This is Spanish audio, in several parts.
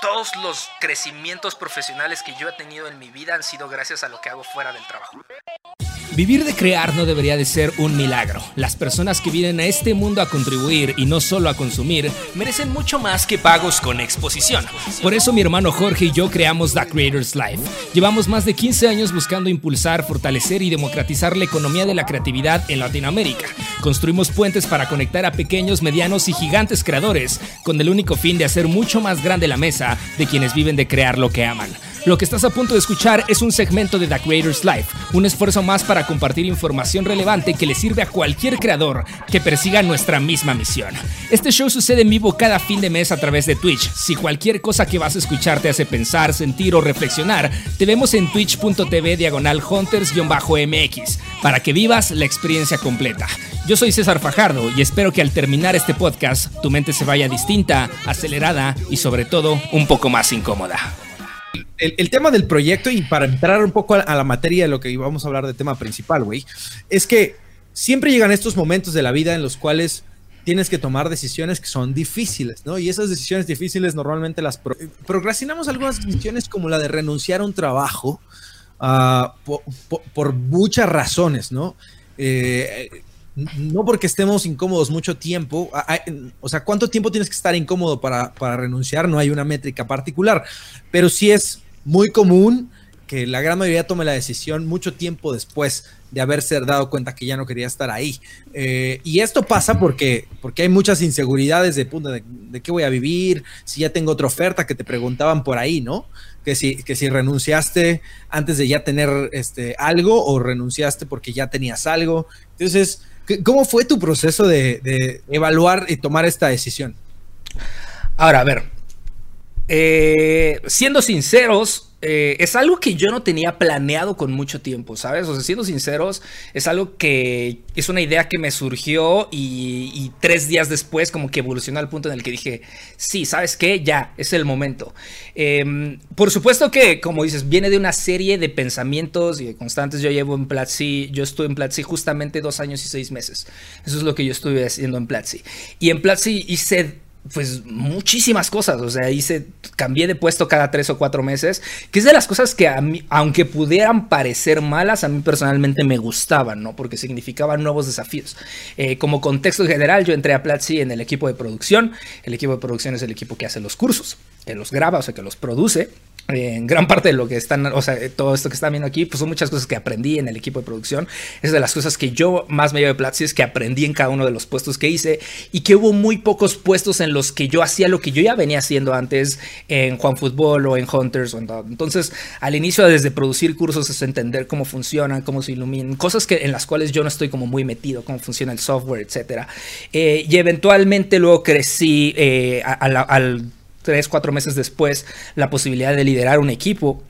todos los crecimientos profesionales que yo he tenido en mi vida han sido gracias a lo que hago fuera del trabajo. Vivir de crear no debería de ser un milagro. Las personas que vienen a este mundo a contribuir y no solo a consumir merecen mucho más que pagos con exposición. Por eso mi hermano Jorge y yo creamos The Creators Life. Llevamos más de 15 años buscando impulsar, fortalecer y democratizar la economía de la creatividad en Latinoamérica. Construimos puentes para conectar a pequeños, medianos y gigantes creadores con el único fin de hacer mucho más grande la mesa de quienes viven de crear lo que aman. Lo que estás a punto de escuchar es un segmento de The Creators Life, un esfuerzo más para compartir información relevante que le sirve a cualquier creador que persiga nuestra misma misión. Este show sucede en vivo cada fin de mes a través de Twitch. Si cualquier cosa que vas a escuchar te hace pensar, sentir o reflexionar, te vemos en twitch.tv diagonal hunters-mx para que vivas la experiencia completa. Yo soy César Fajardo y espero que al terminar este podcast tu mente se vaya distinta, acelerada y sobre todo un poco más incómoda el, tema del proyecto y para entrar un poco a, la materia de lo que íbamos a hablar de tema principal, güey, es que siempre llegan estos momentos de la vida en los cuales tienes que tomar decisiones que son difíciles, ¿no? Y esas decisiones difíciles normalmente las procrastinamos algunas decisiones como la de renunciar a un trabajo ah, por, muchas razones, ¿no? Eh, no porque estemos incómodos mucho tiempo, o sea, ¿cuánto tiempo tienes que estar incómodo para, para, renunciar? No hay una métrica particular, pero sí es muy común que la gran mayoría tome la decisión mucho tiempo después de haberse dado cuenta que ya no quería estar ahí. Eh, y esto pasa porque, porque hay muchas inseguridades de, de, de, qué voy a vivir, si ya tengo otra oferta que te preguntaban por ahí, ¿no? Que si, que si renunciaste antes de ya tener este, algo o renunciaste porque ya tenías algo. Entonces, ¿cómo fue tu proceso de, de evaluar y tomar esta decisión? Ahora, a ver, eh, siendo sinceros, eh, es algo que yo no tenía planeado con mucho tiempo, ¿sabes? O sea, siendo sinceros, es algo que es una idea que me surgió y, tres días después como que evolucionó al punto en el que dije, sí, ¿sabes qué? Ya, es el momento. Em, por supuesto que, como dices, viene de una serie de pensamientos y constantes. Yo llevo en Platzi, yo estuve en Platzi justamente dos años y seis meses. Eso es lo que yo estuve haciendo en Platzi. Y en Platzi hice pues muchísimas cosas, o sea, hice, cambié de puesto cada tres o cuatro meses, que es de las cosas que a mí, aunque pudieran parecer malas, a mí personalmente me gustaban, ¿no? Porque significaban nuevos desafíos. Eh, como contexto general, yo entré a Platzi en el equipo de producción, el equipo de producción es el equipo que hace los cursos, que los graba, o sea, que los produce, en gran parte de lo que están, o sea, todo esto que están viendo aquí, pues son muchas cosas que aprendí en el equipo de producción. Es de las cosas que yo más me llevo de Platzi, que aprendí en cada uno de los puestos que hice y que hubo muy pocos puestos en los que yo hacía lo que yo ya venía haciendo antes en Juan Fútbol o en Hunters o en todo. Entonces, al inicio, desde producir cursos, es entender cómo funcionan, cómo se iluminan, cosas que, en las cuales yo no estoy como muy metido, cómo funciona el software, etcétera. Eh, y eventualmente luego crecí eh, al tres, cuatro meses después, la posibilidad de liderar un equipo,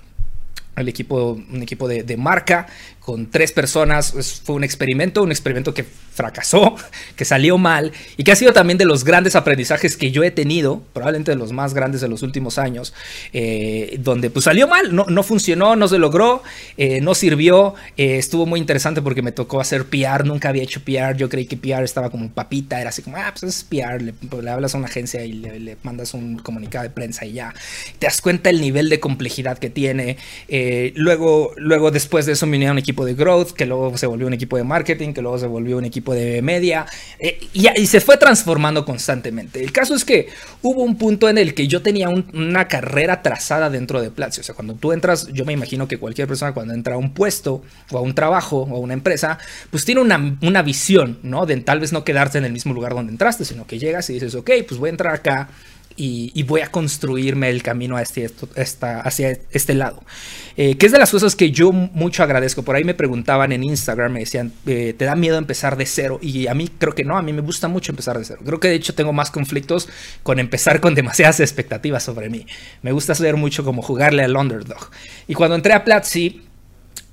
el equipo, un equipo de, de marca, con tres personas. fue un experimento, un experimento que fracasó, que salió mal y que ha sido también de los grandes aprendizajes que yo he tenido, probablemente de los más grandes de los últimos años, eh, donde pues salió mal, no, no funcionó, no se logró, eh, no sirvió, eh, estuvo muy interesante porque me tocó hacer PR, nunca había hecho PR, yo creí que PR estaba como papita, era así como, ah, pues es PR, le, pues, hablas a una agencia y le, mandas un comunicado de prensa y ya, te das cuenta el nivel de complejidad que tiene, luego, luego después de eso me uní a un de growth, que luego se volvió un equipo de marketing, que luego se volvió un equipo de media, eh, y, se fue transformando constantemente. El caso es que hubo un punto en el que yo tenía una carrera trazada dentro de Platzi. O sea, cuando tú entras, yo me imagino que cualquier persona cuando entra a un puesto o a un trabajo o a una empresa, pues tiene una, una visión, ¿no? De tal vez no quedarte en el mismo lugar donde entraste, sino que llegas y dices, ok, pues voy a entrar acá y, voy a construirme el camino hacia este lado. Eh, que es de las cosas que yo mucho agradezco. Por ahí me preguntaban en Instagram, me decían, eh, ¿te da miedo empezar de cero? Y a mí creo que no, a mí me gusta mucho empezar de cero. Creo que de hecho tengo más conflictos con empezar con demasiadas expectativas sobre mí. Me gusta hacer mucho como jugarle al underdog. Y cuando entré a Platzi,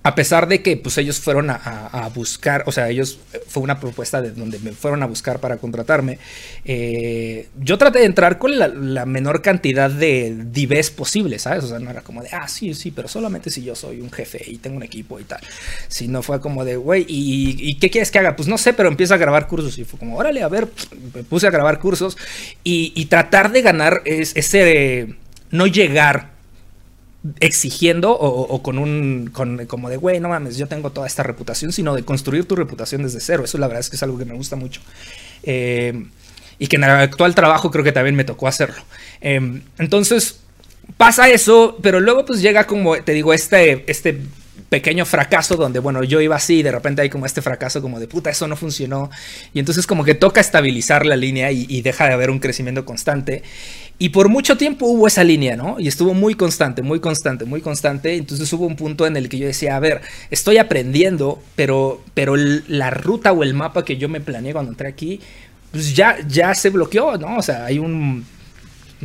a pesar de que pues ellos fueron a, buscar, o sea, ellos eh, fue una propuesta de donde me fueron a buscar para contratarme, eh, yo traté de entrar con la, menor cantidad de divés posible, ¿sabes? O sea, no era como de, ah, sí, sí, pero solamente si yo soy un jefe y tengo un equipo y tal. Sino fue como de, güey, ¿y, qué quieres que haga? Pues no sé, pero empieza a grabar cursos. Y fue como, órale, a ver, me puse a grabar cursos y, tratar de ganar ese no llegar exigiendo o, con un, con, como de, güey, no mames, yo tengo toda esta reputación, sino de construir tu reputación desde cero. Eso la verdad es que es algo que me gusta mucho. Eh, y que en el actual trabajo creo que también me tocó hacerlo. Eh, entonces, pasa eso, pero luego pues llega como, te digo, este, este pequeño fracaso donde, bueno, yo iba así y de repente hay como este fracaso como de puta, eso no funcionó. Y entonces como que toca estabilizar la línea y, deja de haber un crecimiento constante. Y por mucho tiempo hubo esa línea, ¿no? Y estuvo muy constante, muy constante, muy constante. Entonces hubo un punto en el que yo decía, a ver, estoy aprendiendo, pero, pero la ruta o el mapa que yo me planeé cuando entré aquí, pues ya, ya se bloqueó, ¿no? O sea, hay un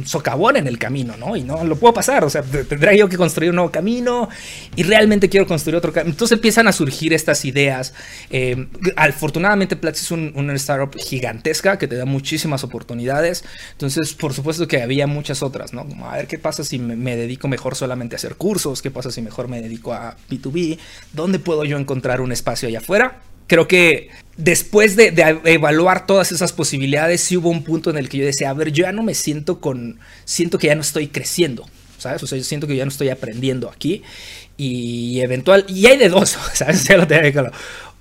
socavón en el camino, ¿no? Y no lo puedo pasar, o sea, tendré yo que construir un nuevo camino y realmente quiero construir otro camino. Entonces empiezan a surgir estas ideas. Eh, afortunadamente Platzi es un, una startup gigantesca que te da muchísimas oportunidades. Entonces, por supuesto que había muchas otras, ¿no? Como, a ver, ¿qué pasa si me, me dedico mejor solamente a hacer cursos? ¿Qué pasa si mejor me dedico a B2B? ¿Dónde puedo yo encontrar un espacio allá afuera? Creo que después de, evaluar todas esas posibilidades, sí hubo un punto en el que yo decía, a ver, yo ya no me siento con, siento que ya no estoy creciendo, ¿sabes? O sea, yo siento que ya no estoy aprendiendo aquí y eventual, y hay de dos, ¿sabes? Claro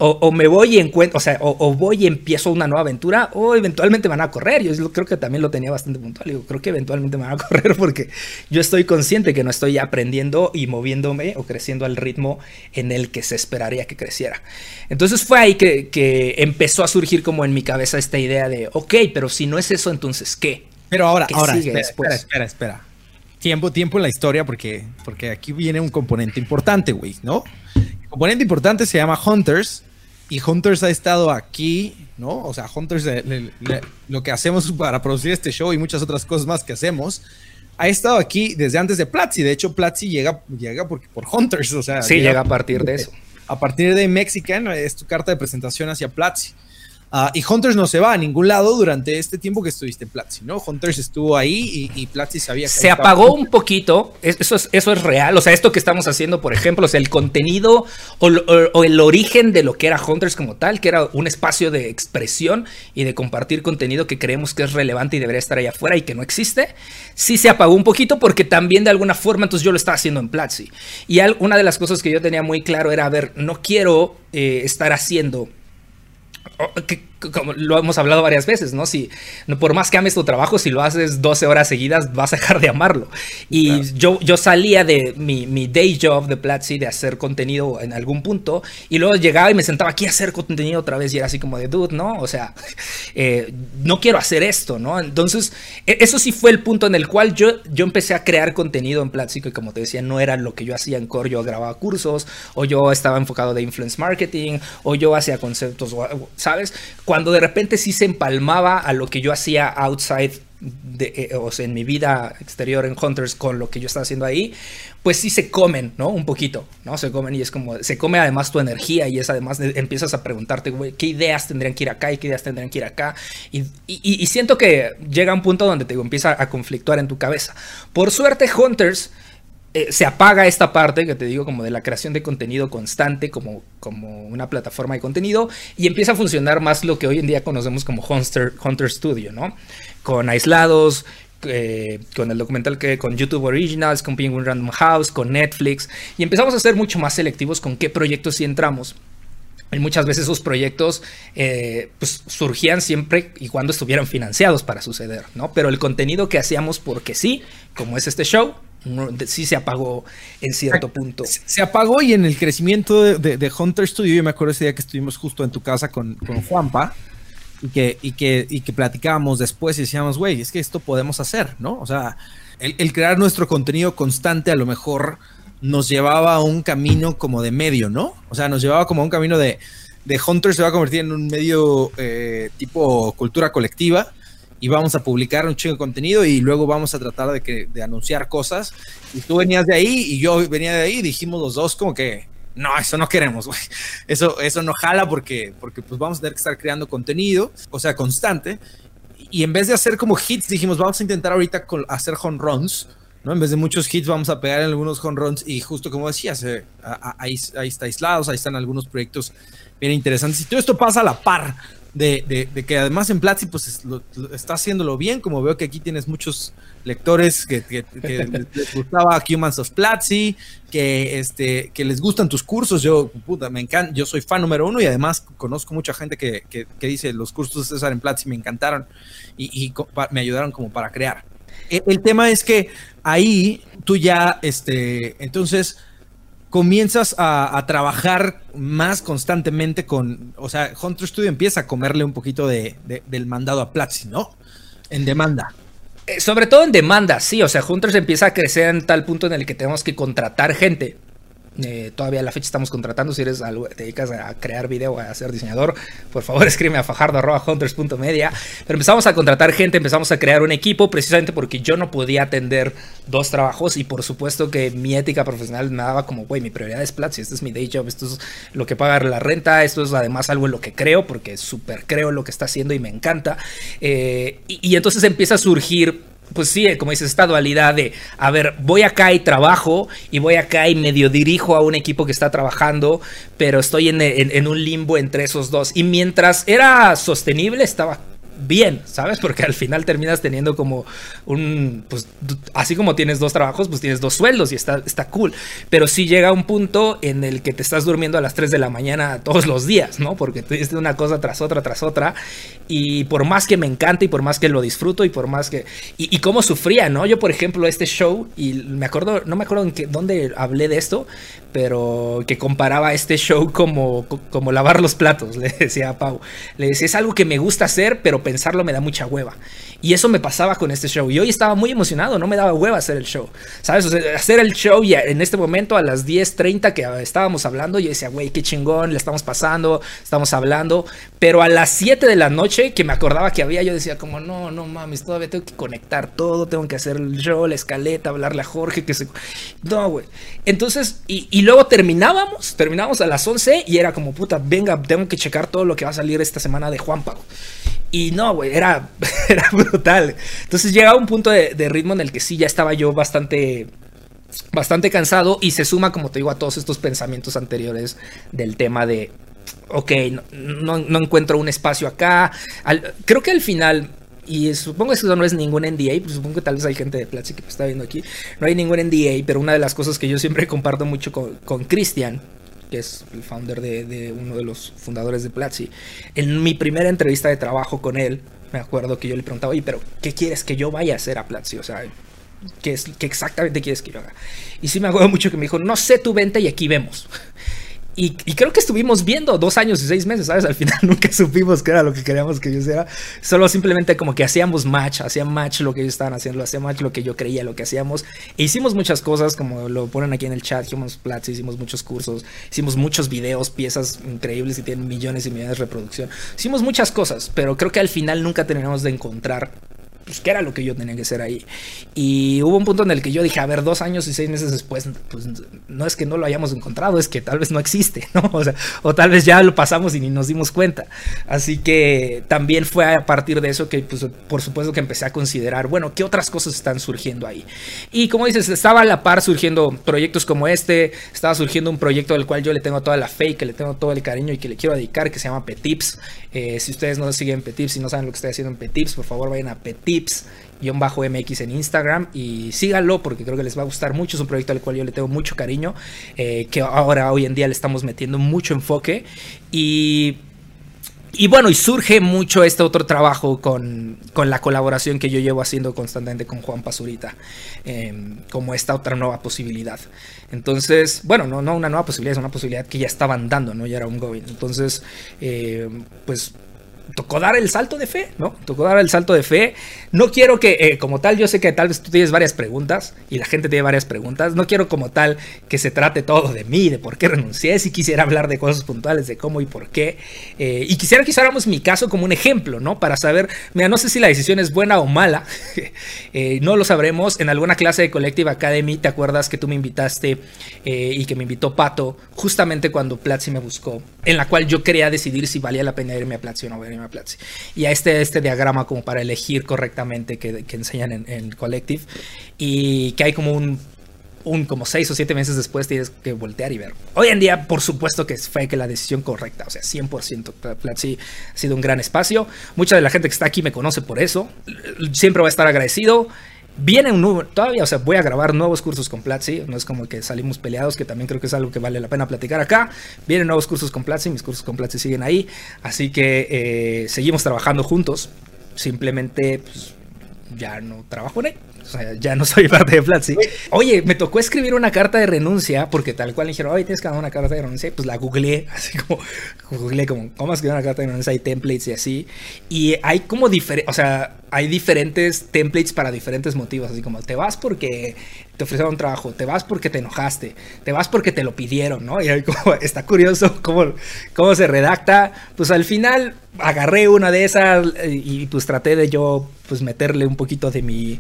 o, me voy y encuentro, o sea, o, voy y empiezo una nueva aventura, o eventualmente van a correr. Yo creo que también lo tenía bastante puntual. Digo, creo que eventualmente me van a correr porque yo estoy consciente que no estoy aprendiendo y moviéndome o creciendo al ritmo en el que se esperaría que creciera. Entonces fue ahí que, que empezó a surgir como en mi cabeza esta idea de, ok, pero si no es eso, entonces ¿qué? Pero ahora, ahora, espera, espera, espera. Tiempo, tiempo en la historia porque, porque aquí viene un componente importante, güey, ¿no? El componente importante se llama Hunters y Hunters ha estado aquí, ¿no? O sea, Hunters, lo que hacemos para producir este show y muchas otras cosas más que hacemos, ha estado aquí desde antes de Platzi. De hecho, Platzi llega, llega por, por Hunters, o sea. Sí, llega, a partir de eso. A partir de Mexican es tu carta de presentación hacia Platzi. Ah, y Hunters no se va a ningún lado durante este tiempo que estuviste en Platzi, ¿no? Hunters estuvo ahí y, y Platzi sabía que... Se apagó un poquito, eso es, eso es real, o sea, esto que estamos haciendo, por ejemplo, o sea, el contenido o, el origen de lo que era Hunters como tal, que era un espacio de expresión y de compartir contenido que creemos que es relevante y debería estar allá afuera y que no existe, sí se apagó un poquito porque también de alguna forma entonces yo lo estaba haciendo en Platzi. Y una de las cosas que yo tenía muy claro era, a ver, no quiero eh, estar haciendo que, como lo hemos hablado varias veces, ¿no? Si por más que ames tu trabajo, si lo haces 12 horas seguidas, vas a dejar de amarlo. Y yo, yo salía de mi, mi, day job de Platzi de hacer contenido en algún punto y luego llegaba y me sentaba aquí a hacer contenido otra vez y era así como de dude, ¿no? O sea, eh, no quiero hacer esto, ¿no? Entonces, e, eso sí fue el punto en el cual yo, yo empecé a crear contenido en Platzi que como te decía, no era lo que yo hacía en Core, yo grababa cursos o yo estaba enfocado de influence marketing o yo hacía conceptos, ¿sabes? Cuando de repente sí se empalmaba a lo que yo hacía outside, de, eh, o sea, en mi vida exterior en Hunters con lo que yo estaba haciendo ahí, pues sí se comen, ¿no? Un poquito, ¿no? Se comen y es como, se come además tu energía y es además, empiezas a preguntarte, güey, ¿qué ideas tendrían que ir acá y qué ideas tendrían que ir acá? Y, siento que llega un punto donde te empieza a conflictuar en tu cabeza. Por suerte, Hunters eh, se apaga esta parte que te digo como de la creación de contenido constante como, como una plataforma de contenido y empieza a funcionar más lo que hoy en día conocemos como Hunter, Hunter Studio, ¿no? Con aislados, eh, con el documental que con YouTube Originals, con Penguin Random House, con Netflix y empezamos a ser mucho más selectivos con qué proyectos sí entramos. Y muchas veces esos proyectos eh, pues, surgían siempre y cuando estuvieran financiados para suceder, ¿no? Pero el contenido que hacíamos porque sí, como es este show, sí se apagó en cierto punto. Se, apagó y en el crecimiento de, Hunter Studio, yo me acuerdo ese día que estuvimos justo en tu casa con, Juanpa y que, y, que, y que platicábamos después y decíamos, güey, es que esto podemos hacer, ¿no? O sea, el, crear nuestro contenido constante a lo mejor nos llevaba a un camino como de medio, ¿no? O sea, nos llevaba como a un camino de, de Hunter se va a convertir en un medio eh, tipo cultura colectiva y vamos a publicar un chingo de contenido y luego vamos a tratar de, que, de anunciar cosas. Y tú venías de ahí y yo venía de ahí dijimos los dos como que, no, eso no queremos, güey. Eso, eso no jala porque, porque pues vamos a tener que estar creando contenido, o sea, constante. Y en vez de hacer como hits, dijimos, vamos a intentar ahorita hacer home runs. ¿no? En vez de muchos hits, vamos a pegar en algunos home runs. Y justo como decías, eh, ahí, ahí está aislados, ahí están algunos proyectos bien interesantes. Y todo esto pasa a la par de, que además en Platzi pues está haciéndolo bien, como veo que aquí tienes muchos lectores que, les gustaba Humans of Platzi, que, este, que les gustan tus cursos, yo, puta, me encanta, yo soy fan número uno y además conozco mucha gente que, dice los cursos de César en Platzi me encantaron y, me ayudaron como para crear. E, el, tema es que ahí tú ya, este, entonces comienzas a, trabajar más constantemente con, o sea, Hunter Studio empieza a comerle un poquito de, del mandado a Platzi, ¿no? En demanda. Eh, sobre todo en demanda, sí, o sea, Hunters empieza a crecer en tal punto en el que tenemos que contratar gente eh, todavía a la fecha estamos contratando. Si eres algo, te dedicas a crear video, a ser diseñador, por favor escríbeme a fajardo.hunters.media. Pero empezamos a contratar gente, empezamos a crear un equipo precisamente porque yo no podía atender dos trabajos y por supuesto que mi ética profesional me daba como, güey, mi prioridad es Platzi, este es mi day job, esto es lo que paga la renta, esto es además algo en lo que creo porque súper creo lo que está haciendo y me encanta. Eh, y entonces empieza a surgir pues sí, como dices, esta dualidad de, a ver, voy acá y trabajo, y voy acá y medio dirijo a un equipo que está trabajando, pero estoy en, en un limbo entre esos dos. Y mientras era sostenible, estaba bien, ¿sabes? Porque al final terminas teniendo como un, pues así como tienes dos trabajos, pues tienes dos sueldos y está, está cool. Pero sí llega un punto en el que te estás durmiendo a las 3 de la mañana todos los días, ¿no? Porque tienes una cosa tras otra, tras otra. Y por más que me encanta y por más que lo disfruto y por más que... Y, y cómo sufría, ¿no? Yo, por ejemplo, este show, y me acuerdo, no me acuerdo en qué, dónde hablé de esto, pero que comparaba este show como, como lavar los platos, le decía a Pau. Le decía, es algo que me gusta hacer, pero pensarlo me da mucha hueva. Y eso me pasaba con este show. Y hoy estaba muy emocionado, no me daba hueva hacer el show. ¿Sabes? hacer el show y en este momento a las 10.30 que estábamos hablando, yo decía, güey, qué chingón, le estamos pasando, estamos hablando. Pero a las 7 de la noche que me acordaba que había, yo decía como, no, no mames, todavía tengo que conectar todo, tengo que hacer el show, la escaleta, hablarle a Jorge, que se... No, güey. Entonces, y, y luego terminábamos, terminábamos a las 11 y era como, puta, venga, tengo que checar todo lo que va a salir esta semana de Juan Pablo. Y no, güey, era, era brutal. Entonces llegaba un punto de, ritmo en el que sí, ya estaba yo bastante, bastante cansado y se suma, como te digo, a todos estos pensamientos anteriores del tema de, ok, no, encuentro un espacio acá. creo que al final, y supongo que eso no es ningún NDA, pues supongo que tal vez hay gente de Platzi que está viendo aquí, no hay ningún NDA, pero una de las cosas que yo siempre comparto mucho con Cristian que es el founder de, uno de los fundadores de Platzi, en mi primera entrevista de trabajo con él, me acuerdo que yo le preguntaba, oye, pero ¿qué quieres que yo vaya a hacer a Platzi? O sea, ¿qué, es, ¿qué exactamente quieres que yo haga? Y sí me acuerdo mucho que me dijo, no sé tu venta y aquí vemos. Y, creo que estuvimos viendo dos años y seis meses, ¿sabes? Al final nunca supimos qué era lo que queríamos que yo hiciera. Solo simplemente como que hacíamos match, hacía match lo que ellos estaban haciendo, hacía match lo que yo creía, lo que hacíamos. E hicimos muchas cosas, como lo ponen aquí en el chat, Humans Plats, hicimos muchos cursos, hicimos muchos videos, piezas increíbles que tienen millones y millones de reproducción. Hicimos muchas cosas, pero creo que al final nunca terminamos de encontrar pues, qué era lo que yo tenía que hacer ahí. Y hubo un punto en el que yo dije, a ver, dos años y seis meses después, pues no es que no lo hayamos encontrado, es que tal vez no existe, ¿no? O, sea, o tal vez ya lo pasamos y ni nos dimos cuenta. Así que también fue a partir de eso que, pues, por supuesto que empecé a considerar, bueno, ¿qué otras cosas están surgiendo ahí? Y como dices, estaba a la par surgiendo proyectos como este, estaba surgiendo un proyecto del cual yo le tengo toda la fe y que le tengo todo el cariño y que le quiero dedicar, que se llama Petips. Eh, si ustedes no siguen Petips y no saben lo que estoy haciendo en Petips, por favor vayan a Petips tips-mx en Instagram y síganlo porque creo que les va a gustar mucho. Es un proyecto al cual yo le tengo mucho cariño, eh, que ahora hoy en día le estamos metiendo mucho enfoque y y bueno, y surge mucho este otro trabajo con, la colaboración que yo llevo haciendo constantemente con Juan Pazurita, em, como esta otra nueva posibilidad. Entonces, bueno, no, no una nueva posibilidad, es una posibilidad que ya estaban dando, ¿no? Ya era un going. Entonces, em, pues tocó dar el salto de fe, ¿no? Tocó dar el salto de fe. No quiero que, eh, como tal, yo sé que tal vez tú tienes varias preguntas y la gente tiene varias preguntas. No quiero como tal que se trate todo de mí, de por qué renuncié. Si quisiera hablar de cosas puntuales, de cómo y por qué. Eh, y quisiera que usáramos mi caso como un ejemplo, ¿no? Para saber, mira, no sé si la decisión es buena o mala. Eh, no lo sabremos. En alguna clase de Collective Academy, ¿te acuerdas que tú me invitaste y que me invitó Pato justamente cuando Platzi me buscó? En la cual yo quería decidir si valía la pena irme a Platzi o no y a este, este diagrama como para elegir correctamente que, enseñan en, Collective. Y que hay como un un como seis o siete meses después tienes que voltear y ver. Hoy en día, por supuesto que fue que la decisión correcta, o sea, 100%. Platzi ha sido un gran espacio. Mucha de la gente que está aquí me conoce por eso. Siempre voy a estar agradecido. Viene un nuevo, todavía, o sea, voy a grabar nuevos cursos con Platzi, no es como que salimos peleados, que también creo que es algo que vale la pena platicar acá. Vienen nuevos cursos con Platzi, mis cursos con Platzi siguen ahí, así que eh, seguimos trabajando juntos. Simplemente, pues, ya no trabajo en él. O sea, ya no soy parte de Platzi. Oye, me tocó escribir una carta de renuncia porque tal cual dijeron, oye, tienes que dar una carta de renuncia. Pues la googleé, así como, googleé como, ¿cómo escribir una carta de renuncia? Hay templates y así. Y hay como diferentes, o sea, hay diferentes templates para diferentes motivos. Así como, te vas porque te ofrecieron un trabajo, te vas porque te enojaste, te vas porque te lo pidieron, ¿no? Y ahí como, está curioso cómo, cómo se redacta. Pues al final agarré una de esas y pues traté de yo, pues meterle un poquito de mi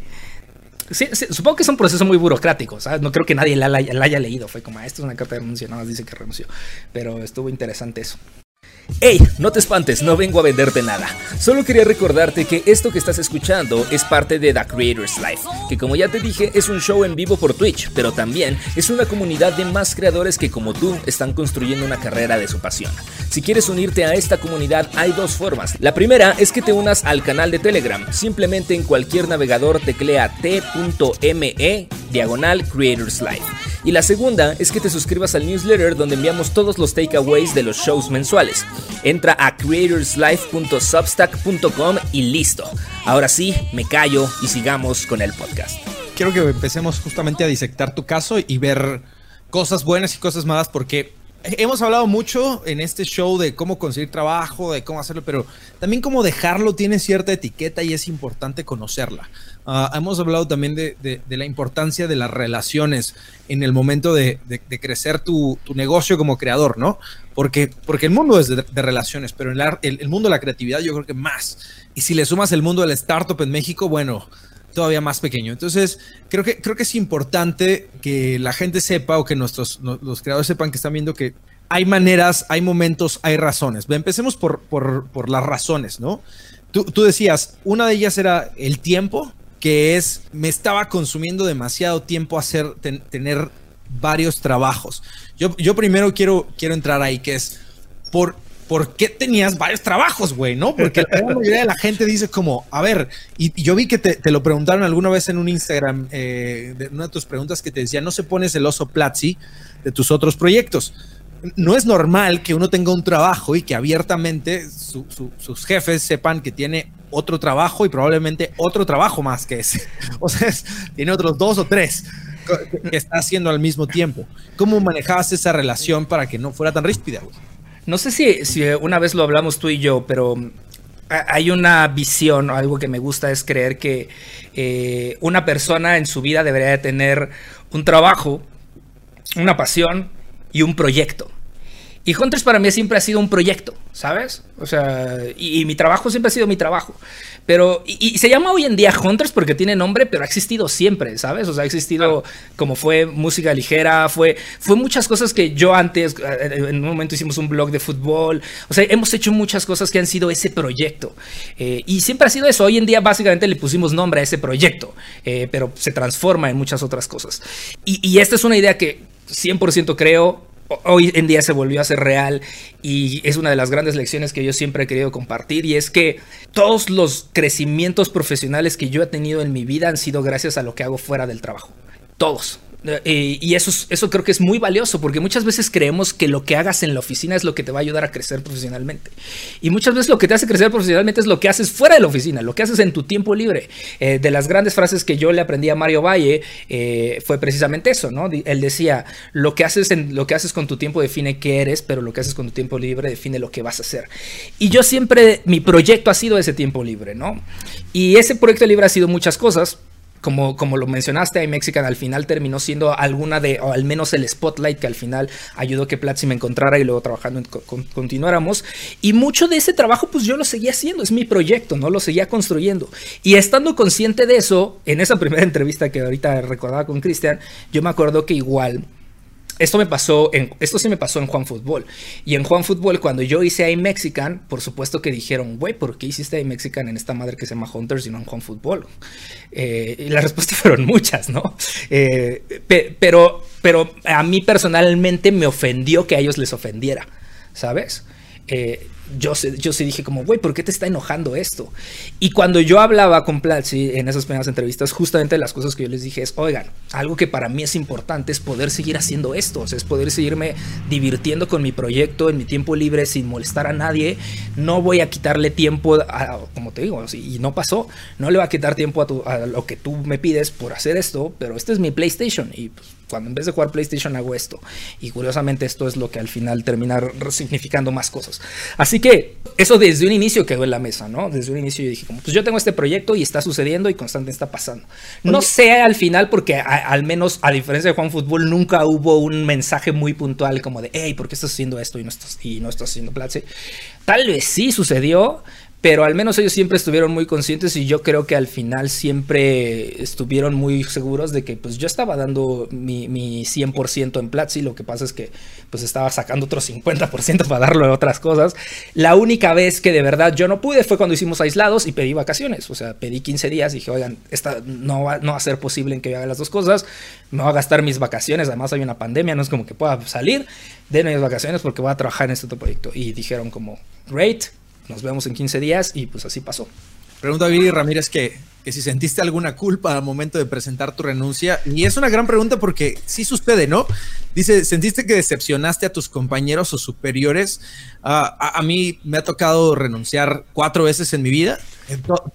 supongo que es un proceso muy burocrático. No creo que nadie la, haya leído. Fue como, ah, esto es una carta de renuncia, nada más dice que renunció. Pero estuvo interesante eso. Hey, no te espantes, no vengo a venderte nada. Solo quería recordarte que esto que estás escuchando es parte de The Creators Life, que como ya te dije es un show en vivo por Twitch, pero también es una comunidad de más creadores que como tú están construyendo una carrera de su pasión. Si quieres unirte a esta comunidad hay dos formas. La primera es que te unas al canal de Telegram. Simplemente en cualquier navegador teclea t.me diagonal Creators Life. Y la segunda es que te suscribas al newsletter donde enviamos todos los takeaways de los shows mensuales. Entra a creatorslife.substack.com y listo. Ahora sí, me callo y sigamos con el podcast. Quiero que empecemos justamente a disectar tu caso y ver cosas buenas y cosas malas porque Hemos hablado mucho en este show de cómo conseguir trabajo, de cómo hacerlo, pero también cómo dejarlo tiene cierta etiqueta y es importante conocerla. Ah, hemos hablado también de, la importancia de las relaciones en el momento de, crecer tu, negocio como creador, ¿no? Porque, porque el mundo es de, relaciones, pero el, el, mundo de la creatividad yo creo que más. Y si le sumas el mundo del startup en México, bueno, todavía más pequeño. Entonces, creo que, creo que es importante que la gente sepa o que nuestros los creadores sepan que están viendo que hay maneras, hay momentos, hay razones. Empecemos por, por, las razones, ¿no? Tú, tú, decías, una de ellas era el tiempo, que es, me estaba consumiendo demasiado tiempo hacer, tener varios trabajos. Yo, yo primero quiero, quiero entrar ahí, que es, por, ¿por qué tenías varios trabajos, güey? ¿No? Porque la mayoría de la gente dice como, a ver, y, yo vi que te, lo preguntaron alguna vez en un Instagram, eh, de una de tus preguntas que te decía, no se pones el oso Platzi de tus otros proyectos. No es normal que uno tenga un trabajo y que abiertamente sus jefes sepan que tiene otro trabajo y probablemente otro trabajo más que ese. O sea, tiene otros dos o tres que está haciendo al mismo tiempo. ¿Cómo manejabas esa relación para que no fuera tan ríspida? No sé si, si una vez lo hablamos tú y yo, pero hay una visión, algo que me gusta es creer que eh, una persona en su vida debería de tener un trabajo, una pasión y un proyecto. Y Hunters para mí siempre ha sido un proyecto, ¿sabes? O sea, y, mi trabajo siempre ha sido mi trabajo. Pero, y, se llama hoy en día Hunters porque tiene nombre, pero ha existido siempre, ¿sabes? O sea, ha existido como fue música ligera, fue, fue muchas cosas que yo antes, eh, en un momento hicimos un blog de fútbol, o sea, hemos hecho muchas cosas que han sido ese proyecto. Eh, y siempre ha sido eso. Hoy en día básicamente le pusimos nombre a ese proyecto, eh, pero se transforma en muchas otras cosas. Y, y esta es una idea que 100% creo hoy en día se volvió a ser real y es una de las grandes lecciones que yo siempre he querido compartir y es que todos los crecimientos profesionales que yo he tenido en mi vida han sido gracias a lo que hago fuera del trabajo. Todos. Eh, y eso, eso creo que es muy valioso porque muchas veces creemos que lo que hagas en la oficina es lo que te va a ayudar a crecer profesionalmente. Y muchas veces lo que te hace crecer profesionalmente es lo que haces fuera de la oficina, lo que haces en tu tiempo libre. Eh, de las grandes frases que yo le aprendí a Mario Valle eh, fue precisamente eso, ¿no? Él decía, lo que, haces en, lo que haces con tu tiempo define qué eres, pero lo que haces con tu tiempo libre define lo que vas a hacer. Y yo siempre, mi proyecto ha sido ese tiempo libre, ¿no? Y ese proyecto libre ha sido muchas cosas como, como lo mencionaste, iMexican al final terminó siendo alguna de, o al menos el spotlight que al final ayudó que Platzi me encontrara y luego trabajando continuáramos. Y mucho de ese trabajo, pues yo lo seguía haciendo, es mi proyecto, ¿no? Lo seguía construyendo. Y estando consciente de eso, en esa primera entrevista que ahorita recordaba con Cristian, yo me acuerdo que igual esto me pasó en, esto sí me pasó en Juan Fútbol. Y en Juan Fútbol, cuando yo hice iMexican, por supuesto que dijeron, güey, ¿por qué hiciste iMexican en esta madre que se llama Hunters y no en Juan Fútbol? Eh, y las respuestas fueron muchas, ¿no? Eh, pero, pero a mí personalmente me ofendió que a ellos les ofendiera, ¿sabes? Eh, yo, yo sí dije como, güey, ¿por qué te está enojando esto? Y cuando yo hablaba con Platzi en esas primeras entrevistas, justamente las cosas que yo les dije es, oigan, algo que para mí es importante es poder seguir haciendo esto, o sea, es poder seguirme divirtiendo con mi proyecto en mi tiempo libre sin molestar a nadie. No voy a quitarle tiempo, a, como te digo, y no pasó, no le va a quitar tiempo a, a lo que tú me pides por hacer esto, pero este es mi PlayStation y pues cuando en vez de jugar PlayStation hago esto. Y curiosamente esto es lo que al final termina significando más cosas. Así que eso desde un inicio quedó en la mesa, ¿no? Desde un inicio yo dije, como, pues yo tengo este proyecto y está sucediendo y constante está pasando. No sé al final porque al menos a diferencia de Juan Fútbol nunca hubo un mensaje muy puntual como de, hey, ¿por qué estás haciendo esto y no estás, y no estás haciendo Platzi? Tal vez sí sucedió, pero al menos ellos siempre estuvieron muy conscientes y yo creo que al final siempre estuvieron muy seguros de que pues yo estaba dando mi, mi 100% en Platzi, lo que pasa es que pues estaba sacando otro 50% para darlo en otras cosas. La única vez que de verdad yo no pude fue cuando hicimos aislados y pedí vacaciones, o sea, pedí 15 días y dije, oigan, esta no va, no va a ser posible en que yo haga las dos cosas, me voy a gastar mis vacaciones, además hay una pandemia, no es como que pueda salir, de mis vacaciones porque voy a trabajar en este otro proyecto. Y dijeron como, great, nos vemos en 15 días y pues así pasó. Pregunta a Viri Ramírez que, que, si sentiste alguna culpa al momento de presentar tu renuncia. Y es una gran pregunta porque sí sucede, ¿no? Dice, ¿sentiste que decepcionaste a tus compañeros o superiores? Uh, a, a, mí me ha tocado renunciar cuatro veces en mi vida.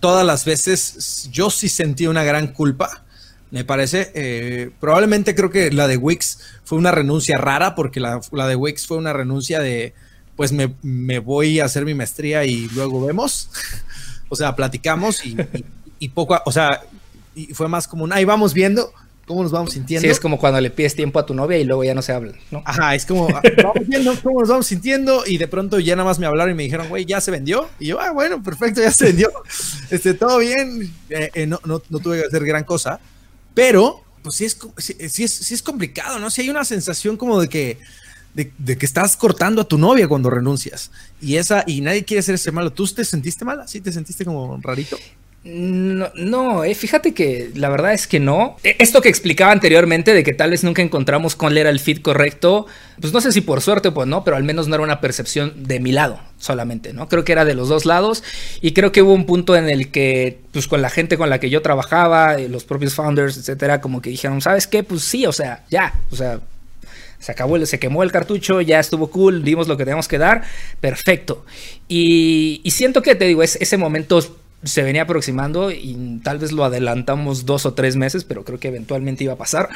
Todas las veces yo sí sentí una gran culpa. Me parece, eh, probablemente creo que la de Wix fue una renuncia rara porque la, la de Wix fue una renuncia de, pues me, me, voy a hacer mi maestría y luego vemos. o sea, platicamos y, y, y, poco, o sea, y fue más como un, ahí vamos viendo cómo nos vamos sintiendo. Sí, es como cuando le pides tiempo a tu novia y luego ya no se hablan, ¿no? Ajá, es como, vamos viendo cómo nos vamos sintiendo y de pronto ya nada más me hablaron y me dijeron, güey, ya se vendió. Y yo, ah, bueno, perfecto, ya se vendió. Este, todo bien, eh, eh, no, no, no, tuve que hacer gran cosa, pero, pues sí es, sí, sí es, sí es complicado, ¿no? Si hay una sensación como de que de, que estás cortando a tu novia cuando renuncias. Y esa, y nadie quiere hacer ese malo. ¿Tú te sentiste mala? ¿Sí te sentiste como rarito? No, no eh, fíjate que la verdad es que no. Esto que explicaba anteriormente de que tal vez nunca encontramos cuál era el fit correcto, pues no sé si por suerte pues no, pero al menos no era una percepción de mi lado solamente, ¿no? Creo que era de los dos lados y creo que hubo un punto en el que, pues con la gente con la que yo trabajaba, eh, los propios founders, etcétera, como que dijeron, ¿sabes qué? Pues sí, o sea, ya, o sea, se acabó, el, se quemó el cartucho, ya estuvo cool, dimos lo que teníamos que dar, perfecto. Y, siento que, te digo, es, ese momento se venía aproximando y tal vez lo adelantamos dos o tres meses, pero creo que eventualmente iba a pasar.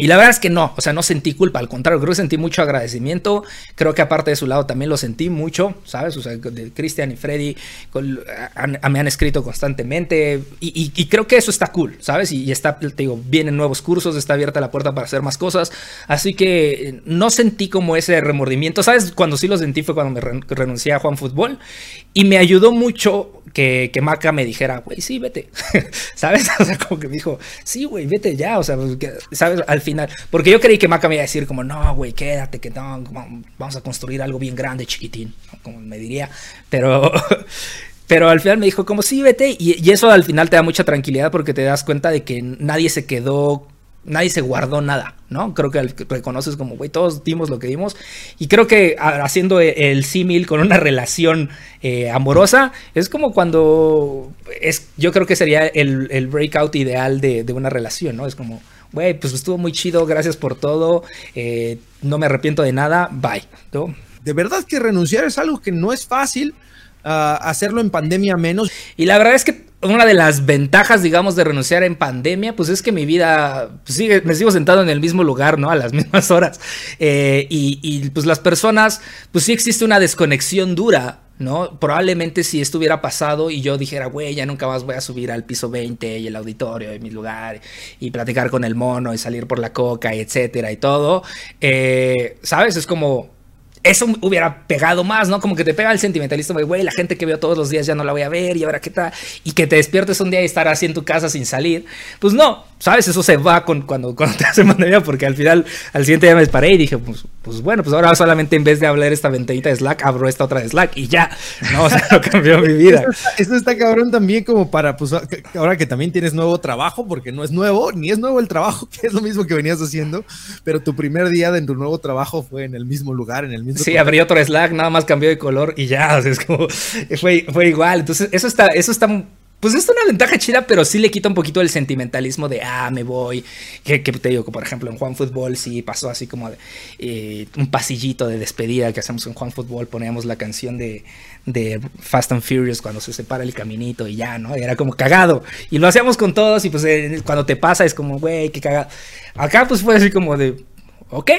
Y la verdad es que no, o sea, no sentí culpa, al contrario, creo que sentí mucho agradecimiento, creo que aparte de su lado también lo sentí mucho, ¿sabes? O sea, Cristian y Freddy con, a, me han escrito constantemente y, y, y, creo que eso está cool, ¿sabes? Y, y, está, te digo, vienen nuevos cursos, está abierta la puerta para hacer más cosas, así que no sentí como ese remordimiento, ¿sabes? Cuando sí lo sentí fue cuando me re renuncié a Juan Fútbol y me ayudó mucho que, que Maca me dijera, güey, sí, vete, ¿sabes? O sea, como que me dijo, sí, güey, vete ya, o sea, ¿sabes? Al final, porque yo creí que Maca me iba a decir como, no, güey, quédate, que no, vamos a construir algo bien grande, chiquitín, como me diría, pero... Pero al final me dijo como, sí, vete, y, eso al final te da mucha tranquilidad porque te das cuenta de que nadie se quedó nadie se guardó nada, ¿no? Creo que reconoces como, güey, todos dimos lo que dimos. Y creo que haciendo el símil con una relación eh, amorosa, es como cuando es, yo creo que sería el, el breakout ideal de, de, una relación, ¿no? Es como, güey, pues estuvo muy chido, gracias por todo, eh, no me arrepiento de nada, bye, ¿no? De verdad que renunciar es algo que no es fácil. Uh, hacerlo en pandemia menos. Y la verdad es que una de las ventajas, digamos, de renunciar en pandemia, pues es que mi vida pues sigue, me sigo sentado en el mismo lugar, ¿no? A las mismas horas. Eh, y, pues las personas, pues sí existe una desconexión dura, ¿no? Probablemente si esto hubiera pasado y yo dijera, güey, ya nunca más voy a subir al piso 20 y el auditorio y mi lugar y platicar con el mono y salir por la coca y etcétera y todo, eh, ¿sabes? Es como eso hubiera pegado más, ¿no? Como que te pega el sentimentalista, güey, la gente que veo todos los días ya no la voy a ver y ahora qué tal, y que te despiertes un día y estar así en tu casa sin salir. Pues no, ¿sabes? Eso se va con, cuando, cuando te hacen pandemia, porque al final, al siguiente día me disparé y dije, pues, pues bueno, pues ahora solamente en vez de hablar esta ventanita de Slack, abro esta otra de Slack y ya, no, o sea, no cambió mi vida. Esto está, cabrón también como para, pues ahora que también tienes nuevo trabajo, porque no es nuevo, ni es nuevo el trabajo, que es lo mismo que venías haciendo, pero tu primer día de tu nuevo trabajo fue en el mismo lugar, en el mismo... Sí, abrí otro Slack, nada más cambió de color y ya, o sea, es como, fue, fue igual, entonces eso está, eso está pues es una ventaja chida, pero sí le quita un poquito el sentimentalismo de, ah, me voy. Que, te digo, por ejemplo en Juan Fútbol sí pasó así como eh, un pasillito de despedida que hacemos en Juan Fútbol, poníamos la canción de, de Fast and Furious cuando se separa el caminito y ya, ¿no? Era como cagado. Y lo hacíamos con todos y pues eh, cuando te pasa es como, güey, qué cagado. Acá pues fue así como de, ok.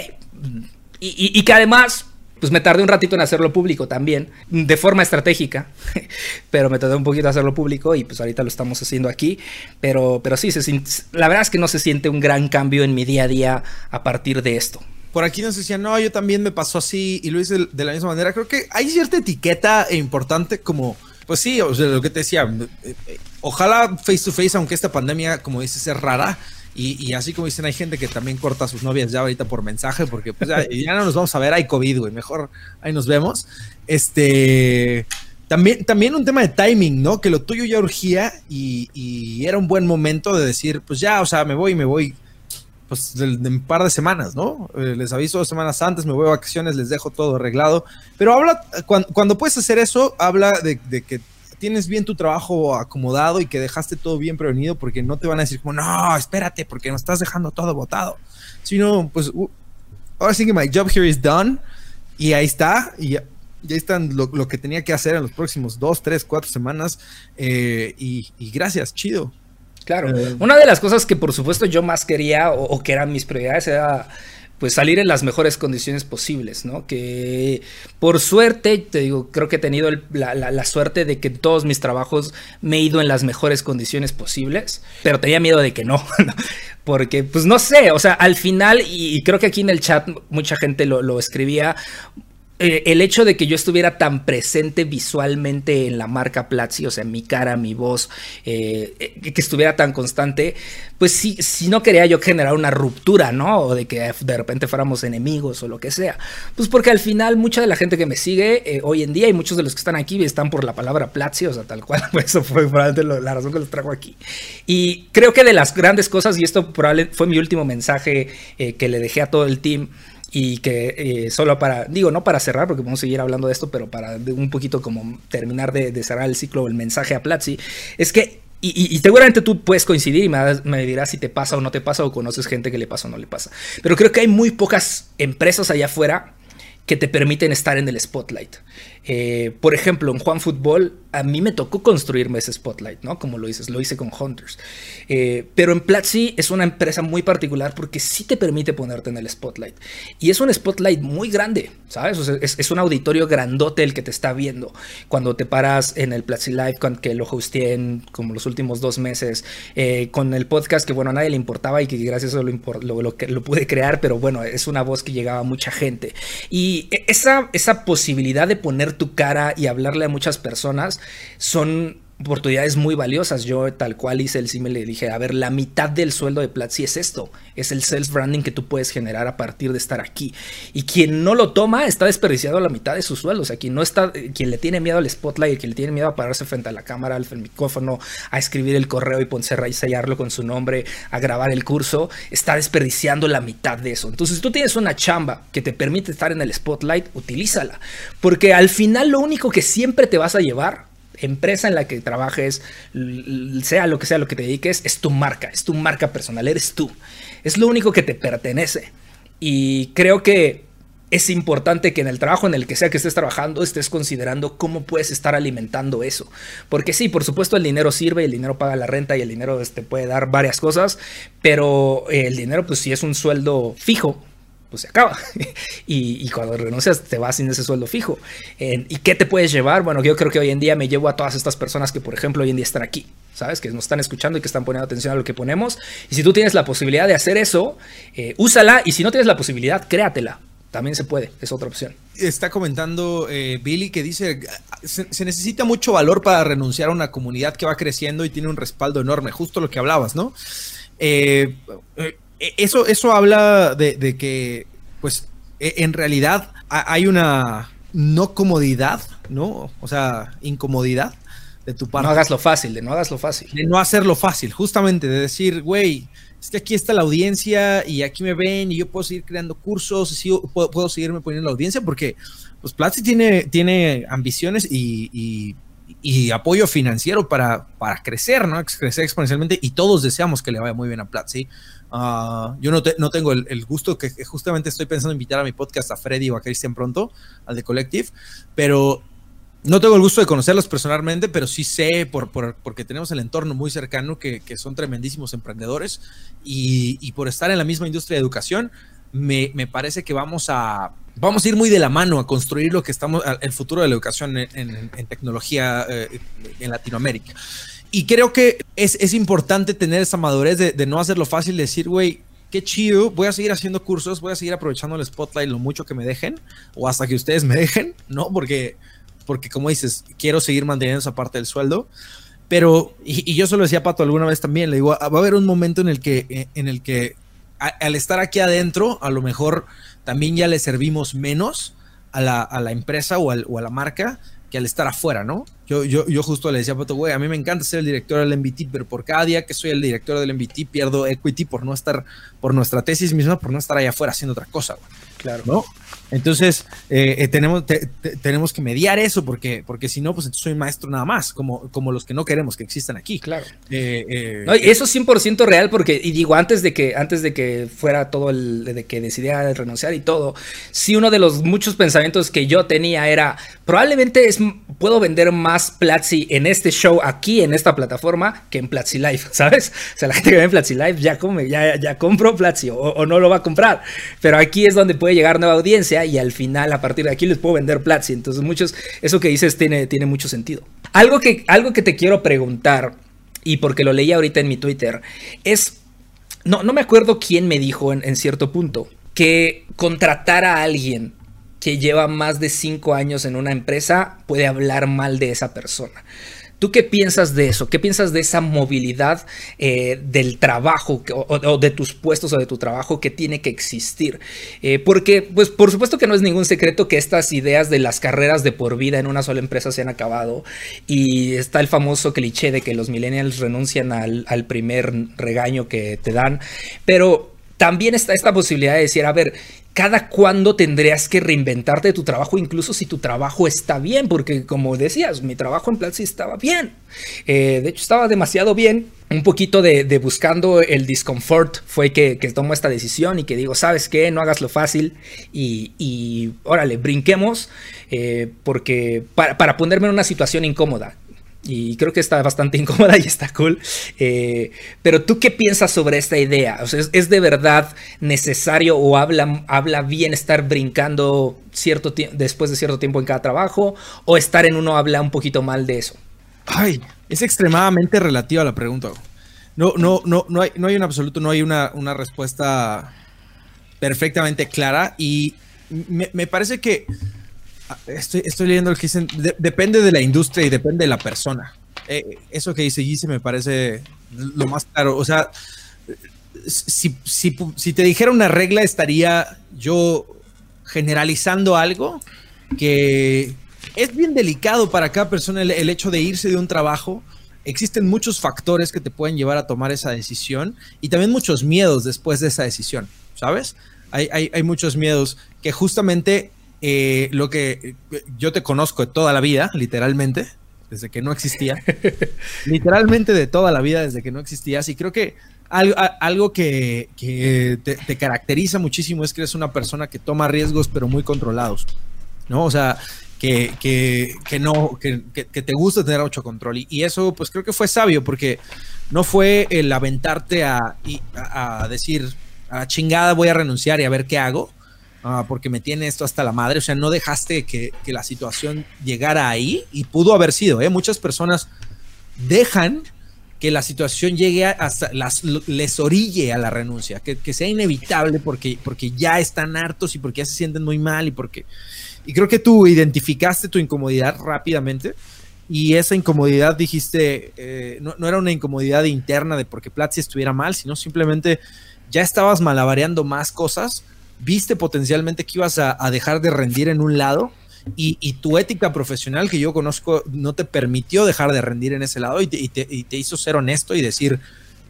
y, y que además pues me tardé un ratito en hacerlo público también, de forma estratégica, pero me tardé un poquito en hacerlo público y pues ahorita lo estamos haciendo aquí, pero, pero sí, la verdad es que no se siente un gran cambio en mi día a día a partir de esto. Por aquí nos decían, no, yo también me pasó así y lo hice de la misma manera. Creo que hay cierta etiqueta importante como, pues sí, lo que te decía, eh, eh, ojalá face to face, aunque esta pandemia, como dices, es rara, y, así como dicen, hay gente que también corta a sus novias ya ahorita por mensaje, porque pues, ya, no nos vamos a ver, hay COVID, güey, mejor ahí nos vemos. Este, también, también un tema de timing, ¿no? Que lo tuyo ya urgía y, era un buen momento de decir, pues ya, o sea, me voy, me voy, pues de, un par de semanas, ¿no? Eh, les aviso dos semanas antes, me voy a vacaciones, les dejo todo arreglado. Pero habla, cuando, puedes hacer eso, habla de, de que tienes bien tu trabajo acomodado y que dejaste todo bien prevenido, porque no te van a decir como, no, espérate, porque nos estás dejando todo botado. Sino, pues, ahora sí que my job here is done. Y ahí está. Y ya, ya están lo, que tenía que hacer en los próximos dos, tres, cuatro semanas. Eh, y, gracias, chido. Claro. Eh, Una de las cosas que por supuesto yo más quería o, o que eran mis prioridades era pues salir en las mejores condiciones posibles, ¿no? Que por suerte, te digo, creo que he tenido la, suerte de que en todos mis trabajos me he ido en las mejores condiciones posibles, pero tenía miedo de que no, porque pues no sé, o sea, al final, y, creo que aquí en el chat mucha gente lo escribía, eh, el hecho de que yo estuviera tan presente visualmente en la marca Platzi, o sea, mi cara, mi voz, eh, eh, que estuviera tan constante, pues sí, si no quería yo generar una ruptura, ¿no? O de que de repente fuéramos enemigos o lo que sea. Pues porque al final mucha de la gente que me sigue hoy en día y muchos de los que están aquí están por la palabra Platzi, o sea, tal cual, eso fue probablemente la razón que los trajo aquí. Y creo que de las grandes cosas, y esto probablemente fue mi último mensaje que le dejé a todo el team, y que eh, solo para, digo, no para cerrar, porque vamos a seguir hablando de esto, pero para un poquito como terminar de, cerrar el ciclo, el mensaje a Platzi, es que, y, seguramente tú puedes coincidir y me, me, dirás si te pasa o no te pasa o conoces gente que le pasa o no le pasa, pero creo que hay muy pocas empresas allá afuera que te permiten estar en el spotlight. Eh, por ejemplo, en Juan Fútbol, a mí me tocó construirme ese spotlight, ¿no? Como lo dices, lo hice con Hunters. Eh, pero en Platzi es una empresa muy particular porque sí te permite ponerte en el spotlight. Y es un spotlight muy grande, ¿sabes? es, un auditorio grandote el que te está viendo. Cuando te paras en el Platzi Live, que lo hosteé en como los últimos dos meses, eh, con el podcast que, bueno, a nadie le importaba y que gracias a eso lo, lo, lo, pude crear, pero bueno, es una voz que llegaba a mucha gente. Y e, esa, esa posibilidad de poner tu cara y hablarle a muchas personas son oportunidades muy valiosas. Yo tal cual hice el me le dije, a ver, la mitad del sueldo de Platzi es esto, es el self-branding que tú puedes generar a partir de estar aquí. Y quien no lo toma está desperdiciado la mitad de su sueldo. O sea, quien no está, quien le tiene miedo al spotlight, quien le tiene miedo a pararse frente a la cámara, al micrófono, a escribir el correo y ponerse a sellarlo con su nombre, a grabar el curso, está desperdiciando la mitad de eso. Entonces, si tú tienes una chamba que te permite estar en el spotlight, utilízala. Porque al final lo único que siempre te vas a llevar empresa en la que trabajes, sea lo que sea lo que te dediques, es tu marca, es tu marca personal, eres tú. Es lo único que te pertenece. Y creo que es importante que en el trabajo en el que sea que estés trabajando estés considerando cómo puedes estar alimentando eso. Porque sí, por supuesto el dinero sirve, el dinero paga la renta y el dinero te este, puede dar varias cosas, pero el dinero pues si es un sueldo fijo, pues se acaba. y, cuando renuncias te vas sin ese sueldo fijo. ¿Y qué te puedes llevar? Bueno, yo creo que hoy en día me llevo a todas estas personas que, por ejemplo, hoy en día están aquí, ¿sabes? Que nos están escuchando y que están poniendo atención a lo que ponemos. Y si tú tienes la posibilidad de hacer eso, eh, úsala. Y si no tienes la posibilidad, créatela. También se puede, es otra opción. Está comentando eh, Billy que dice, se, se, necesita mucho valor para renunciar a una comunidad que va creciendo y tiene un respaldo enorme, justo lo que hablabas, ¿no? eh, eh, eso, eso habla de, que, pues, e, en realidad hay una no comodidad, ¿no? O sea, incomodidad de tu parte. No hagas lo fácil, de no hagas lo fácil. De no hacerlo fácil, justamente, de decir, güey, es que aquí está la audiencia y aquí me ven y yo puedo seguir creando cursos, y puedo, puedo seguirme poniendo la audiencia porque pues Platzi tiene, tiene ambiciones y, apoyo financiero para, para, crecer, ¿no? Crecer exponencialmente y todos deseamos que le vaya muy bien a Platzi. Ah, yo no, no tengo el, gusto que, justamente estoy pensando invitar a mi podcast a Freddy o a Christian pronto, al de Collective, pero no tengo el gusto de conocerlos personalmente, pero sí sé, por, porque tenemos el entorno muy cercano, que, son tremendísimos emprendedores y, y, por estar en la misma industria de educación, me, me parece que vamos a, vamos a ir muy de la mano a construir lo que estamos, el futuro de la educación en, tecnología eh, en Latinoamérica. Y creo que es, importante tener esa madurez de, no hacerlo fácil, de decir, güey, qué chido, voy a seguir haciendo cursos, voy a seguir aprovechando el spotlight lo mucho que me dejen, o hasta que ustedes me dejen, ¿no? Porque, porque como dices, quiero seguir manteniendo esa parte del sueldo. Pero, y, yo se lo decía a Pato alguna vez también, le digo, va a haber un momento en el que, en el que al estar aquí adentro, a lo mejor también ya le servimos menos a la, a la empresa o, o, a la marca que al estar afuera, ¿no? Yo, yo, yo justo le decía a Pato, güey, a mí me encanta ser el director del MBT, pero por cada día que soy el director del MBT pierdo equity por no estar, por nuestra tesis misma, por no estar allá afuera haciendo otra cosa, güey. Claro. ¿No? Entonces, eh, eh, tenemos, tenemos que mediar eso porque, porque si no, pues entonces soy maestro nada más, como, como los que no queremos que existan aquí. Claro. Eh, eso es 100% real porque, y digo, antes de que, antes de que fuera todo el, de que decidiera renunciar y todo, sí uno de los muchos pensamientos que yo tenía era, probablemente es, puedo vender más Platzi en este show aquí, en esta plataforma, que en Platzi Live, ¿sabes? O sea, la gente que ve en Platzi Live ya come, ya, ya compró Platzi o, no lo va a comprar, pero aquí es donde puede llegar nueva audiencia y al final a partir de aquí les puedo vender Platzi. Entonces muchos, eso que dices tiene, tiene mucho sentido. Algo que, algo que te quiero preguntar, y porque lo leí ahorita en mi Twitter, es, no, no me acuerdo quién me dijo en cierto punto, que contratar a alguien que lleva más de cinco años en una empresa puede hablar mal de esa persona. ¿Tú qué piensas de eso? ¿Qué piensas de esa movilidad eh, del trabajo o, de tus puestos o de tu trabajo que tiene que existir? Eh, porque, pues, por supuesto que no es ningún secreto que estas ideas de las carreras de por vida en una sola empresa se han acabado y está el famoso cliché de que los millennials renuncian al, al primer regaño que te dan, pero también está esta posibilidad de decir, a ver, cada cuándo tendrías que reinventarte tu trabajo, incluso si tu trabajo está bien, porque como decías, mi trabajo en Platzi estaba bien. Eh, de hecho, estaba demasiado bien. Un poquito de, buscando el discomfort fue que, que tomó esta decisión y que digo, ¿sabes qué? No hagas lo fácil y, y órale, brinquemos, eh, porque para, para ponerme en una situación incómoda. Y creo que está bastante incómoda y está cool. Eh, pero tú qué piensas sobre esta idea? Sea, ¿es, de verdad necesario o habla, habla bien estar brincando cierto después de cierto tiempo en cada trabajo? ¿O estar en uno habla un poquito mal de eso? Ay, es extremadamente relativa la pregunta. No, no, no, no hay, no hay un absoluto, no hay una, una respuesta perfectamente clara. Y me parece que Estoy, leyendo lo que dicen. depende de la industria y depende de la persona. Eh, eso que dice Gise me parece lo más claro. O sea, si, te dijera una regla, estaría yo generalizando algo que es bien delicado para cada persona el, hecho de irse de un trabajo. Existen muchos factores que te pueden llevar a tomar esa decisión y también muchos miedos después de esa decisión, ¿sabes? Hay, hay muchos miedos que justamente eh, lo que yo te conozco de toda la vida, literalmente, desde que no existía. literalmente de toda la vida, desde que no existías. Y creo que algo, algo que, te, caracteriza muchísimo es que eres una persona que toma riesgos, pero muy controlados. ¿No? O sea, que, que, no, que, te gusta tener mucho control. Y, eso, pues creo que fue sabio, porque no fue el aventarte a, a, a decir, a chingada voy a renunciar y a ver qué hago Ah, porque me tiene esto hasta la madre. O sea, no dejaste que, la situación llegara ahí y pudo haber sido. ¿eh? Muchas personas dejan que la situación llegue hasta las, les orille a la renuncia, que, sea inevitable porque, porque ya están hartos y porque ya se sienten muy mal y porque... Y creo que tú identificaste tu incomodidad rápidamente y esa incomodidad dijiste, eh, no, era una incomodidad interna de porque Platzi estuviera mal, sino simplemente ya estabas malabareando más cosas, viste potencialmente que ibas a, dejar de rendir en un lado y, tu ética profesional que yo conozco no te permitió dejar de rendir en ese lado y te, hizo ser honesto y decir,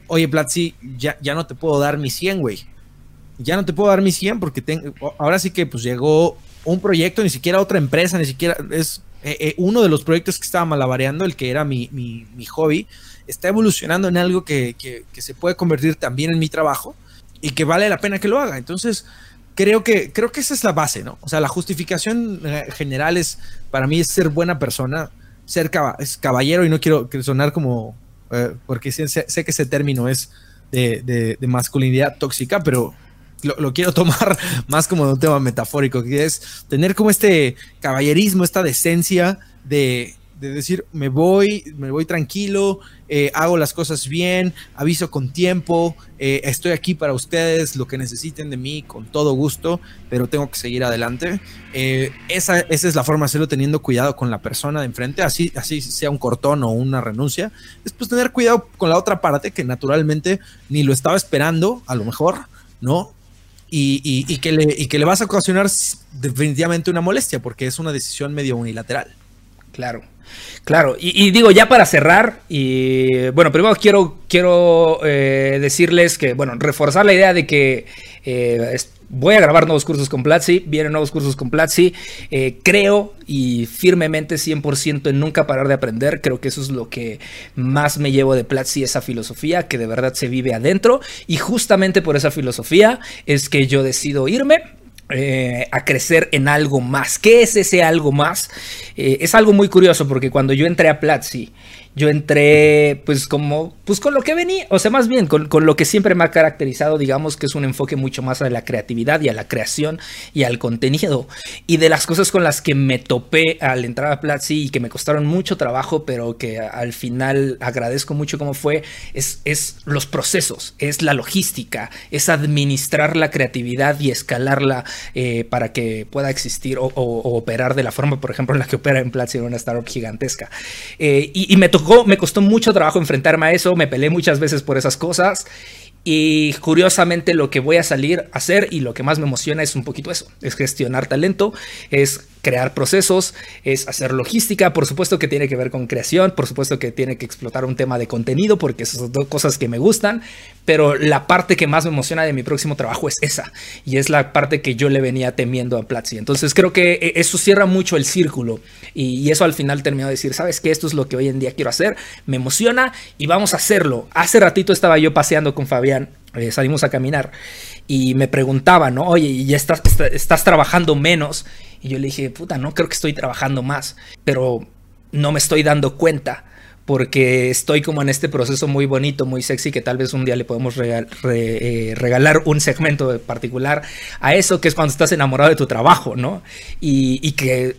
oye Platzi, ya, ya no te puedo dar mi 100, güey. Ya no te puedo dar mi 100 porque ahora sí que pues llegó un proyecto, ni siquiera otra empresa, ni siquiera es eh, eh, uno de los proyectos que estaba malabareando, el que era mi, hobby, está evolucionando en algo que, se puede convertir también en mi trabajo y que vale la pena que lo haga. Entonces, creo que, creo que esa es la base, ¿no? O sea, la justificación eh, general es, para mí, es ser buena persona, ser es caballero y no quiero sonar como, porque sé, que ese término es de masculinidad tóxica, pero lo, quiero tomar más como un tema metafórico, que es tener como este caballerismo, esta decencia de, decir, me voy, me voy tranquilo, eh, hago las cosas bien, aviso con tiempo, eh, estoy aquí para ustedes, lo que necesiten de mí, con todo gusto, pero tengo que seguir adelante. Eh, esa, esa, es la forma de hacerlo teniendo cuidado con la persona de enfrente, así, así sea un cortón o una renuncia. Después tener cuidado con la otra parte que naturalmente ni lo estaba esperando, a lo mejor, ¿no? y, que le, y que le vas a ocasionar definitivamente una molestia porque es una decisión medio unilateral. Claro. Claro, y, digo, ya para cerrar, y bueno, primero quiero, quiero eh, decirles que, bueno, reforzar la idea de que eh, voy a grabar nuevos cursos con Platzi, vienen nuevos cursos con Platzi, eh, creo y firmemente 100% en nunca parar de aprender, creo que eso es lo que más me llevo de Platzi, esa filosofía que de verdad se vive adentro, y justamente por esa filosofía es que yo decido irme, eh, a crecer en algo más. ¿Qué es ese algo más? Eh, es algo muy curioso porque cuando yo entré a Platzi, yo entré pues como, pues con lo que venía, o sea, más bien con, lo que siempre me ha caracterizado, digamos que es un enfoque mucho más a la creatividad y a la creación y al contenido. Y de las cosas con las que me topé al entrar a Platzi y que me costaron mucho trabajo, pero que al final agradezco mucho cómo fue, es, es los procesos, es la logística, es administrar la creatividad y escalarla eh, para que pueda existir o, operar de la forma, por ejemplo, en la que opera en Platzi en una startup gigantesca. Eh, y, y me tocó me costó mucho trabajo enfrentarme a eso, me peleé muchas veces por esas cosas y curiosamente lo que voy a salir a hacer y lo que más me emociona es un poquito eso, es gestionar talento, es crear procesos, es hacer logística, por supuesto que tiene que ver con creación, por supuesto que tiene que explotar un tema de contenido, porque esas son dos cosas que me gustan, pero la parte que más me emociona de mi próximo trabajo es esa, y es la parte que yo le venía temiendo a Platzi. Entonces creo que e, eso cierra mucho el círculo, y, eso al final terminó de decir, ¿sabes qué? Esto es lo que hoy en día quiero hacer, me emociona y vamos a hacerlo. Hace ratito estaba yo paseando con Fabián, eh, salimos a caminar, y me preguntaba, ¿no? Oye, ya estás, estás trabajando menos. Y yo le dije, puta, no creo que estoy trabajando más, pero no me estoy dando cuenta porque estoy como en este proceso muy bonito, muy sexy, que tal vez un día le podemos eh, regalar un segmento particular a eso, que es cuando estás enamorado de tu trabajo, ¿no? Y, y que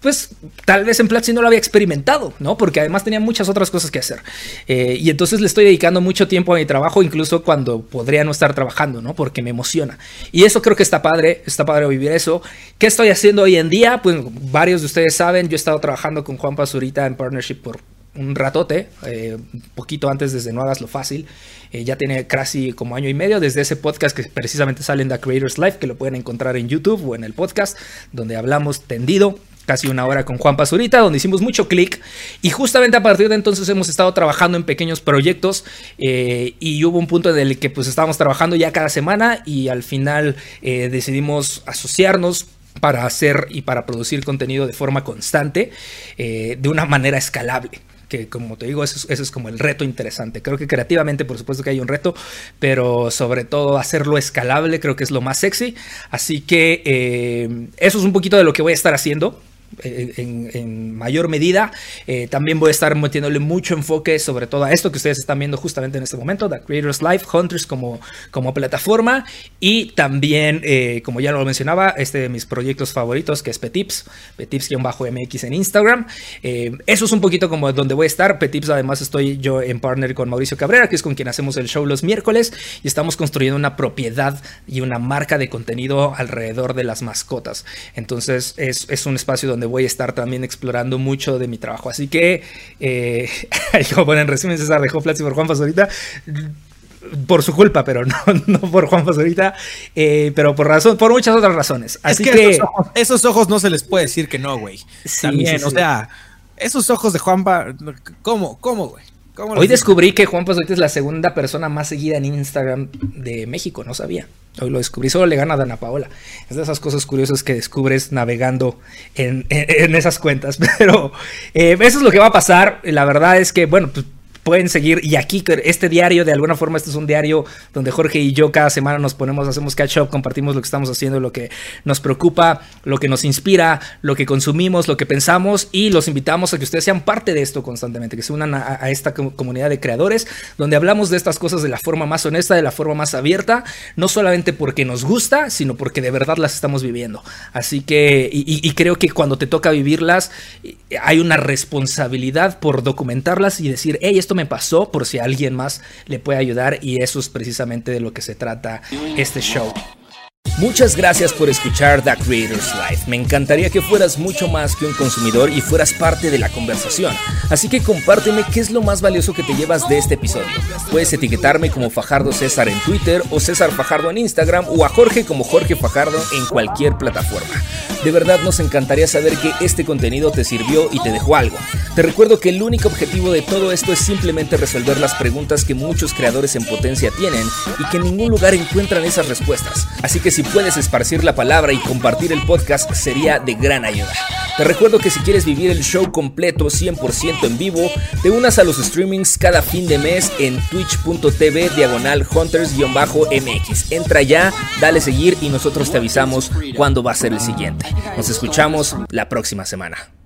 pues tal vez en Platzi no lo había experimentado, ¿no? Porque además tenía muchas otras cosas que hacer. Eh, y entonces le estoy dedicando mucho tiempo a mi trabajo, incluso cuando podría no estar trabajando, ¿no? Porque me emociona. Y eso creo que está padre, está padre vivir eso. ¿Qué estoy haciendo hoy en día? Pues varios de ustedes saben, yo he estado trabajando con Juan Pazurita en partnership por un ratote, eh, un poquito antes desde No Hagas Lo Fácil. Eh, ya tiene casi como año y medio desde ese podcast que precisamente sale en The Creators Life, que lo pueden encontrar en YouTube o en el podcast, donde hablamos tendido casi una hora con Juan Pazurita, donde hicimos mucho clic. Y justamente a partir de entonces hemos estado trabajando en pequeños proyectos eh, y hubo un punto en el que pues estábamos trabajando ya cada semana y al final eh, decidimos asociarnos para hacer y para producir contenido de forma constante, eh, de una manera escalable que como te digo, eso, es como el reto interesante. Creo que creativamente, por supuesto que hay un reto, pero sobre todo hacerlo escalable creo que es lo más sexy. Así que eso es un poquito de lo que voy a estar haciendo. Eh, en, mayor medida. Eh, también voy a estar metiéndole mucho enfoque sobre todo a esto que ustedes están viendo justamente en este momento, The Creators Life, Hunters como, como plataforma y también, eh, como ya lo mencionaba, este de mis proyectos favoritos que es Petips, Petips-MX en Instagram. eso es un poquito como donde voy a estar. Petips además estoy yo en partner con Mauricio Cabrera, que es con quien hacemos el show los miércoles y estamos construyendo una propiedad y una marca de contenido alrededor de las mascotas. Entonces es, es un espacio donde donde voy a estar también explorando mucho de mi trabajo. Así que, eh, bueno, en resumen, César dejó Platzi por Juan Pazurita por su culpa, pero no, no por Juan Pazurita, eh, pero por razón, por muchas otras razones. Así que, Esos, ojos, no se les puede decir que no, güey. También, o sea, esos ojos de Juanpa, ¿cómo, cómo, güey? Hoy descubrí que Juan Pazurita es la segunda persona más seguida en Instagram de México, no sabía. Hoy lo descubrí, solo le gana a Dana Paola. Es de esas cosas curiosas que descubres navegando en, esas cuentas. Pero eh, eso es lo que va a pasar. La verdad es que, bueno, pues pueden seguir. Y aquí, este diario, de alguna forma, este es un diario donde Jorge y yo cada semana nos ponemos, hacemos catch up, compartimos lo que estamos haciendo, lo que nos preocupa, lo que nos inspira, lo que consumimos, lo que pensamos. Y los invitamos a que ustedes sean parte de esto constantemente, que se unan a, esta comunidad de creadores, donde hablamos de estas cosas de la forma más honesta, de la forma más abierta, no solamente porque nos gusta, sino porque de verdad las estamos viviendo. Así que, y creo que cuando te toca vivirlas, hay una responsabilidad por documentarlas y decir, hey, esto me pasó por si alguien más le puede ayudar y eso es precisamente de lo que se trata este show. Muchas gracias por escuchar The Creators Life. Me encantaría que fueras mucho más que un consumidor y fueras parte de la conversación. Así que compárteme qué es lo más valioso que te llevas de este episodio. Puedes etiquetarme como Fajardo César en Twitter o César Fajardo en Instagram o a Jorge como Jorge Fajardo en cualquier plataforma. De verdad nos encantaría saber que este contenido te sirvió y te dejó algo. Te recuerdo que el único objetivo de todo esto es simplemente resolver las preguntas que muchos creadores en potencia tienen y que en ningún lugar encuentran esas respuestas. Así que si puedes esparcir la palabra y compartir el podcast sería de gran ayuda. Te recuerdo que si quieres vivir el show completo 100% en vivo, te unas a los streamings cada fin de mes en twitch.tv diagonal hunters-mx. Entra ya, dale seguir y nosotros te avisamos cuándo va a ser el siguiente. Nos escuchamos la próxima semana.